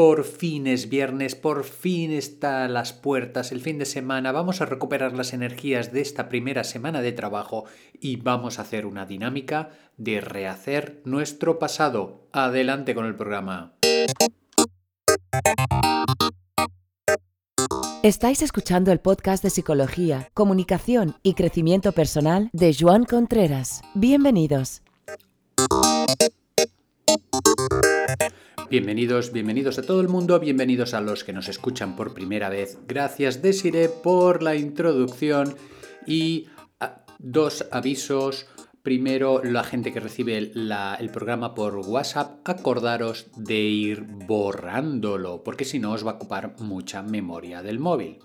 Por fin es viernes, por fin está a las puertas el fin de semana, vamos a recuperar las energías de esta primera semana de trabajo y vamos a hacer una dinámica de rehacer nuestro pasado. Adelante con el programa. Estáis escuchando el podcast de Psicología, Comunicación y Crecimiento Personal de Joan Contreras. Bienvenidos. Bienvenidos, bienvenidos a todo el mundo, bienvenidos a los que nos escuchan por primera vez. Gracias Desiree por la introducción y ah, dos avisos. Primero, la gente que recibe el programa por WhatsApp, acordaros de ir borrándolo, porque si no os va a ocupar mucha memoria del móvil.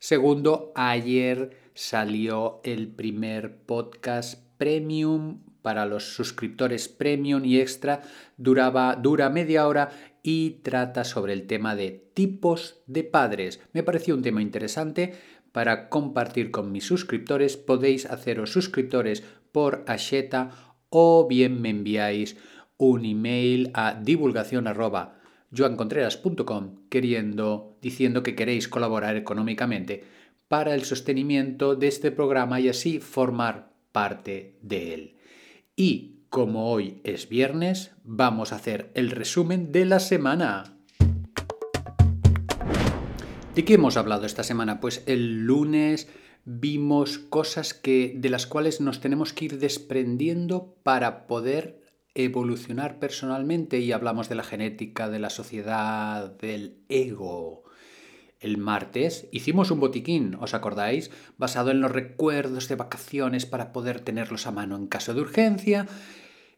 Segundo, ayer salió el primer podcast premium para los suscriptores premium y extra duraba, dura media hora y trata sobre el tema de tipos de padres. Me pareció un tema interesante para compartir con mis suscriptores. Podéis haceros suscriptores por Asheta o bien me enviáis un email a divulgación queriendo, diciendo que queréis colaborar económicamente para el sostenimiento de este programa y así formar parte de él. Y como hoy es viernes, vamos a hacer el resumen de la semana. ¿De qué hemos hablado esta semana? Pues el lunes vimos cosas que, de las cuales nos tenemos que ir desprendiendo para poder evolucionar personalmente y hablamos de la genética, de la sociedad, del ego el martes hicimos un botiquín, ¿os acordáis? Basado en los recuerdos de vacaciones para poder tenerlos a mano en caso de urgencia.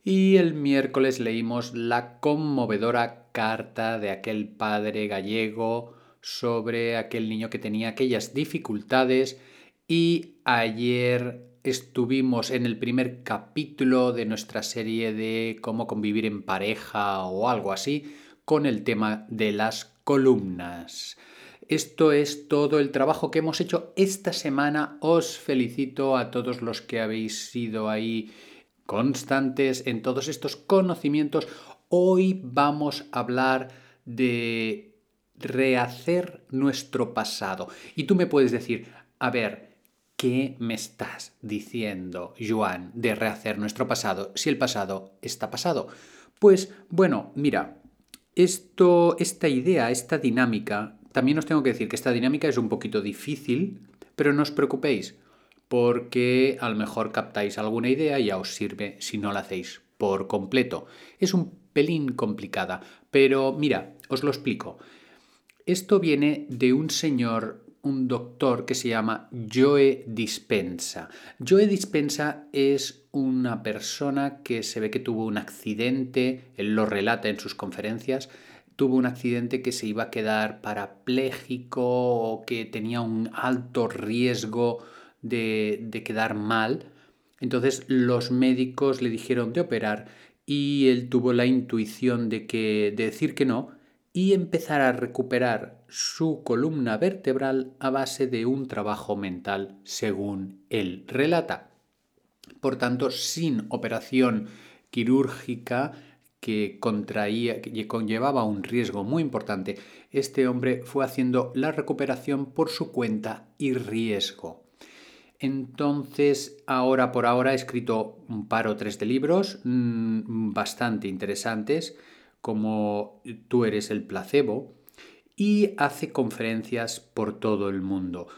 Y el miércoles leímos la conmovedora carta de aquel padre gallego sobre aquel niño que tenía aquellas dificultades. Y ayer estuvimos en el primer capítulo de nuestra serie de cómo convivir en pareja o algo así con el tema de las columnas. Esto es todo el trabajo que hemos hecho esta semana. Os felicito a todos los que habéis sido ahí constantes en todos estos conocimientos. Hoy vamos a hablar de rehacer nuestro pasado. Y tú me puedes decir, a ver, ¿qué me estás diciendo, Joan, de rehacer nuestro pasado si el pasado está pasado? Pues bueno, mira, esto, esta idea, esta dinámica también os tengo que decir que esta dinámica es un poquito difícil, pero no os preocupéis, porque a lo mejor captáis alguna idea y ya os sirve si no la hacéis por completo. Es un pelín complicada, pero mira, os lo explico. Esto viene de un señor, un doctor que se llama Joe Dispensa. Joe Dispensa es una persona que se ve que tuvo un accidente, él lo relata en sus conferencias, tuvo un accidente que se iba a quedar parapléjico o que tenía un alto riesgo de, de quedar mal. Entonces los médicos le dijeron de operar y él tuvo la intuición de, que, de decir que no y empezar a recuperar su columna vertebral a base de un trabajo mental, según él relata. Por tanto, sin operación quirúrgica, que contraía, que conllevaba un riesgo muy importante, este hombre fue haciendo la recuperación por su cuenta y riesgo. Entonces, ahora por ahora ha escrito un par o tres de libros mm, bastante interesantes, como Tú eres el placebo, y hace conferencias por todo el mundo.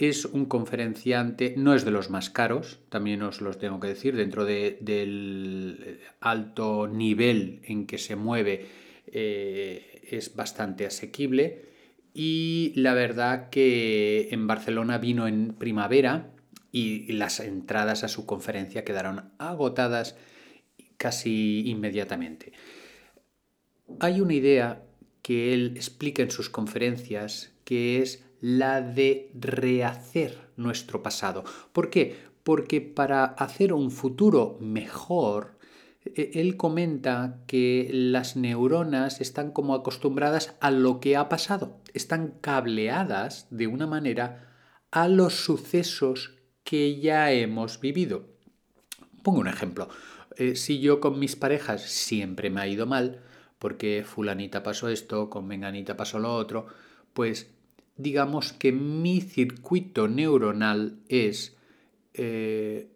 Es un conferenciante, no es de los más caros, también os los tengo que decir, dentro del alto nivel en que se mueve eh, es bastante asequible. Y la verdad que en Barcelona vino en primavera y las entradas a su conferencia quedaron agotadas casi inmediatamente. Hay una idea que él explica en sus conferencias que es la de rehacer nuestro pasado. ¿Por qué? Porque para hacer un futuro mejor, e, él comenta que las neuronas están como acostumbradas a lo que ha pasado, están cableadas de una manera a los sucesos que ya hemos vivido. Pongo un ejemplo. Eh, si yo con mis parejas siempre me ha ido mal, porque fulanita pasó esto, con menganita pasó lo otro, pues digamos que mi circuito neuronal es, eh,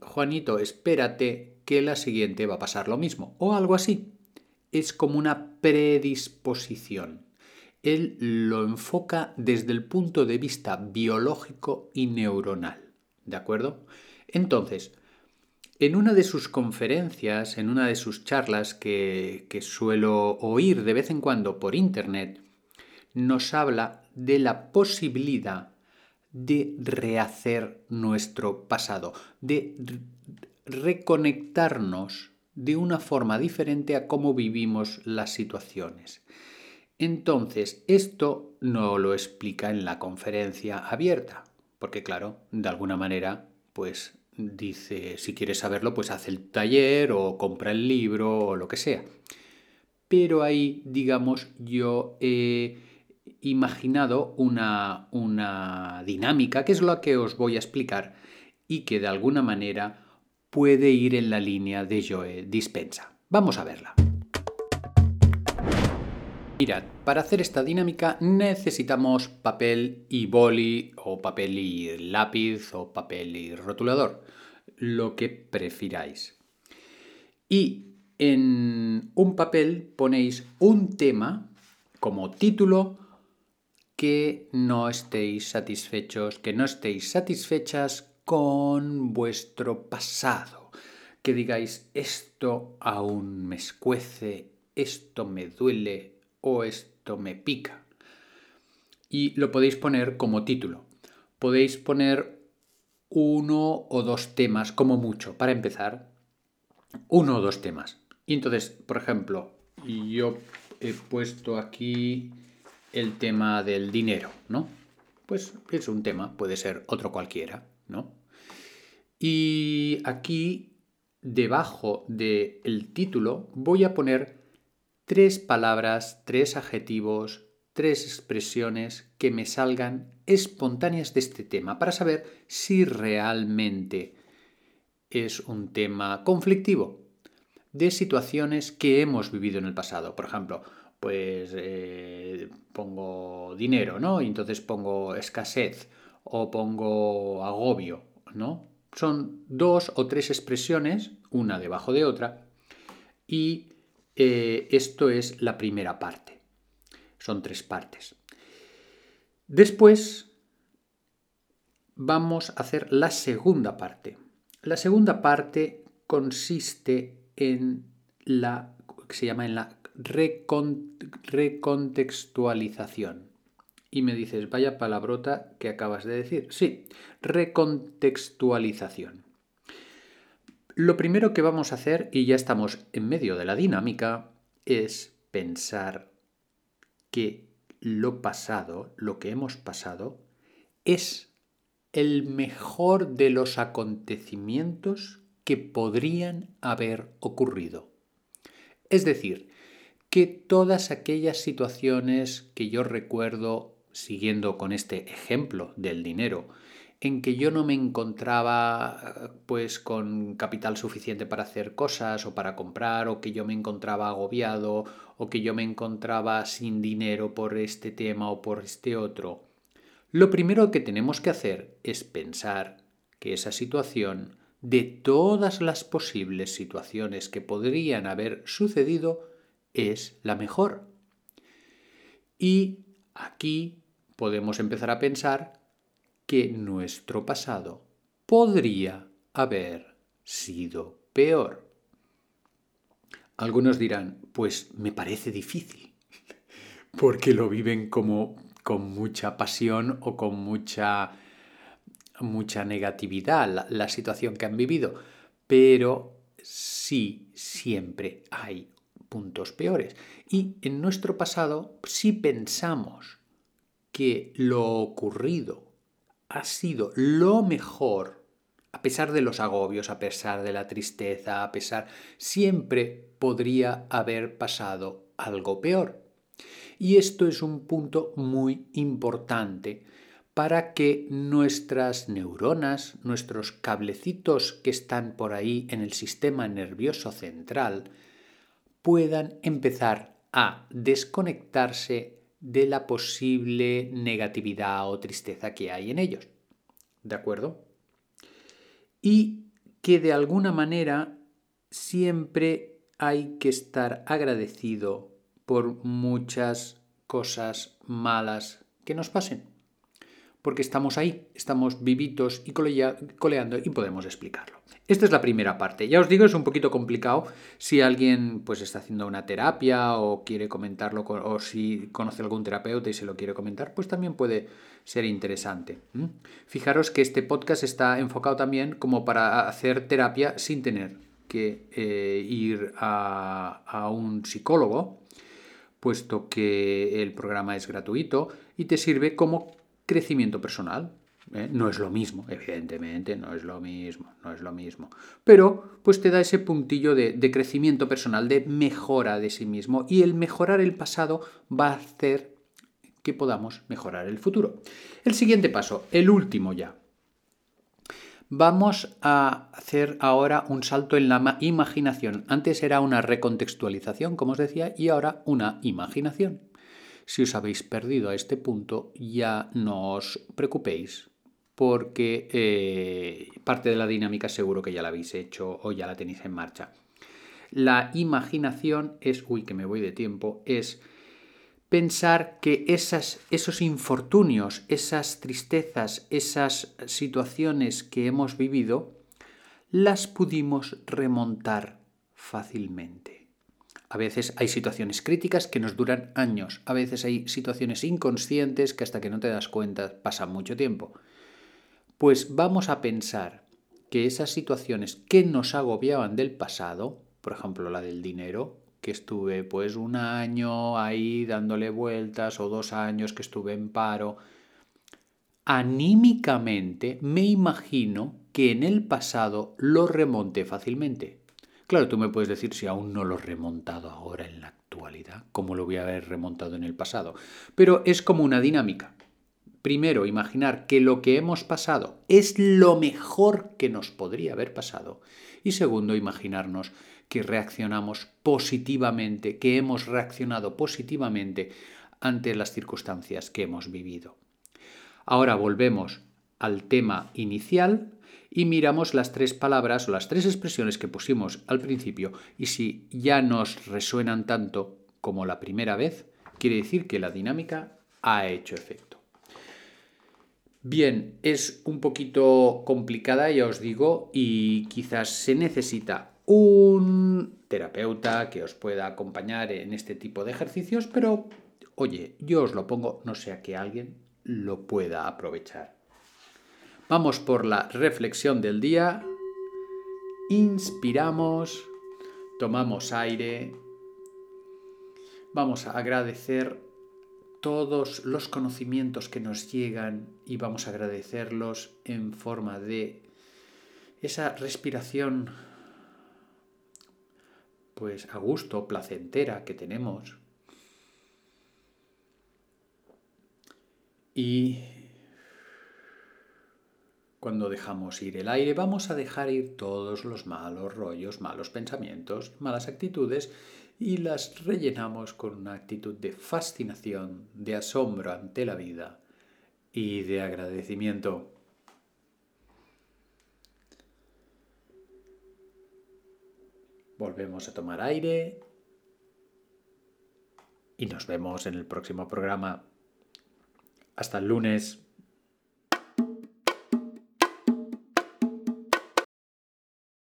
Juanito, espérate que la siguiente va a pasar lo mismo, o algo así. Es como una predisposición. Él lo enfoca desde el punto de vista biológico y neuronal. ¿De acuerdo? Entonces, en una de sus conferencias, en una de sus charlas que, que suelo oír de vez en cuando por internet, nos habla de la posibilidad de rehacer nuestro pasado, de reconectarnos de una forma diferente a cómo vivimos las situaciones. Entonces, esto no lo explica en la conferencia abierta, porque claro, de alguna manera, pues dice, si quieres saberlo, pues haz el taller o compra el libro o lo que sea. Pero ahí, digamos, yo he imaginado una, una dinámica, que es lo que os voy a explicar, y que de alguna manera puede ir en la línea de Joe Dispensa. Vamos a verla. Mirad, para hacer esta dinámica necesitamos papel y boli o papel y lápiz o papel y rotulador, lo que prefiráis. Y en un papel ponéis un tema como título que no estéis satisfechos, que no estéis satisfechas con vuestro pasado. Que digáis, esto aún me escuece, esto me duele, o esto me pica. Y lo podéis poner como título. Podéis poner uno o dos temas, como mucho, para empezar. Uno o dos temas. Y entonces, por ejemplo, yo he puesto aquí el tema del dinero, ¿no? Pues es un tema, puede ser otro cualquiera, ¿no? Y aquí, debajo del título, voy a poner tres palabras, tres adjetivos, tres expresiones que me salgan espontáneas de este tema para saber si realmente es un tema conflictivo de situaciones que hemos vivido en el pasado. Por ejemplo, pues eh, pongo dinero, ¿no? Y entonces pongo escasez o pongo agobio, ¿no? Son dos o tres expresiones, una debajo de otra, y eh, esto es la primera parte. Son tres partes. Después vamos a hacer la segunda parte. La segunda parte consiste en la se llama en la recontextualización. Y me dices, vaya palabrota que acabas de decir. Sí, recontextualización. Lo primero que vamos a hacer, y ya estamos en medio de la dinámica, es pensar que lo pasado, lo que hemos pasado, es el mejor de los acontecimientos que podrían haber ocurrido. Es decir, que todas aquellas situaciones que yo recuerdo, siguiendo con este ejemplo del dinero, en que yo no me encontraba pues con capital suficiente para hacer cosas o para comprar o que yo me encontraba agobiado o que yo me encontraba sin dinero por este tema o por este otro. Lo primero que tenemos que hacer es pensar que esa situación, de todas las posibles situaciones que podrían haber sucedido, es la mejor. Y aquí podemos empezar a pensar que nuestro pasado podría haber sido peor. Algunos dirán, pues me parece difícil, porque lo viven como con mucha pasión o con mucha mucha negatividad la, la situación que han vivido, pero sí siempre hay puntos peores. Y en nuestro pasado, si pensamos que lo ocurrido ha sido lo mejor, a pesar de los agobios, a pesar de la tristeza, a pesar, siempre podría haber pasado algo peor. Y esto es un punto muy importante para que nuestras neuronas, nuestros cablecitos que están por ahí en el sistema nervioso central, puedan empezar a desconectarse de la posible negatividad o tristeza que hay en ellos. ¿De acuerdo? Y que de alguna manera siempre hay que estar agradecido por muchas cosas malas que nos pasen. Porque estamos ahí, estamos vivitos y coleando y podemos explicarlo. Esta es la primera parte. Ya os digo, es un poquito complicado si alguien pues está haciendo una terapia o quiere comentarlo o si conoce algún terapeuta y se lo quiere comentar, pues también puede ser interesante. Fijaros que este podcast está enfocado también como para hacer terapia sin tener que eh, ir a, a un psicólogo, puesto que el programa es gratuito y te sirve como crecimiento personal. ¿Eh? No es lo mismo, evidentemente, no es lo mismo, no es lo mismo. Pero pues te da ese puntillo de, de, crecimiento personal, de mejora de sí mismo y el mejorar el pasado va a hacer que podamos mejorar el futuro. El siguiente paso, el último ya. Vamos a hacer ahora un salto en la imaginación. Antes era una recontextualización, como os decía, y ahora una imaginación. Si os habéis perdido a este punto, ya no os preocupéis, porque eh, parte de la dinámica seguro que ya la habéis hecho o ya la tenéis en marcha. La imaginación es, uy, que me voy de tiempo, es pensar que esas, esos infortunios, esas tristezas, esas situaciones que hemos vivido, las pudimos remontar fácilmente. A veces hay situaciones críticas que nos duran años, a veces hay situaciones inconscientes que hasta que no te das cuenta pasan mucho tiempo. Pues vamos a pensar que esas situaciones que nos agobiaban del pasado, por ejemplo la del dinero, que estuve pues un año ahí dándole vueltas o dos años que estuve en paro, anímicamente me imagino que en el pasado lo remonté fácilmente. Claro, tú me puedes decir si aún no lo he remontado ahora en la actualidad, cómo lo voy a haber remontado en el pasado. Pero es como una dinámica. Primero, imaginar que lo que hemos pasado es lo mejor que nos podría haber pasado. Y segundo, imaginarnos que reaccionamos positivamente, que hemos reaccionado positivamente ante las circunstancias que hemos vivido. Ahora volvemos al tema inicial y miramos las tres palabras o las tres expresiones que pusimos al principio y si ya nos resuenan tanto como la primera vez, quiere decir que la dinámica ha hecho efecto. Bien, es un poquito complicada, ya os digo, y quizás se necesita un terapeuta que os pueda acompañar en este tipo de ejercicios, pero oye, yo os lo pongo, no sea que alguien lo pueda aprovechar. Vamos por la reflexión del día. Inspiramos, tomamos aire. Vamos a agradecer todos los conocimientos que nos llegan y vamos a agradecerlos en forma de esa respiración pues a gusto, placentera que tenemos. Y cuando dejamos ir el aire, vamos a dejar ir todos los malos rollos, malos pensamientos, malas actitudes y las rellenamos con una actitud de fascinación, de asombro ante la vida y de agradecimiento. Volvemos a tomar aire y nos vemos en el próximo programa. Hasta el lunes.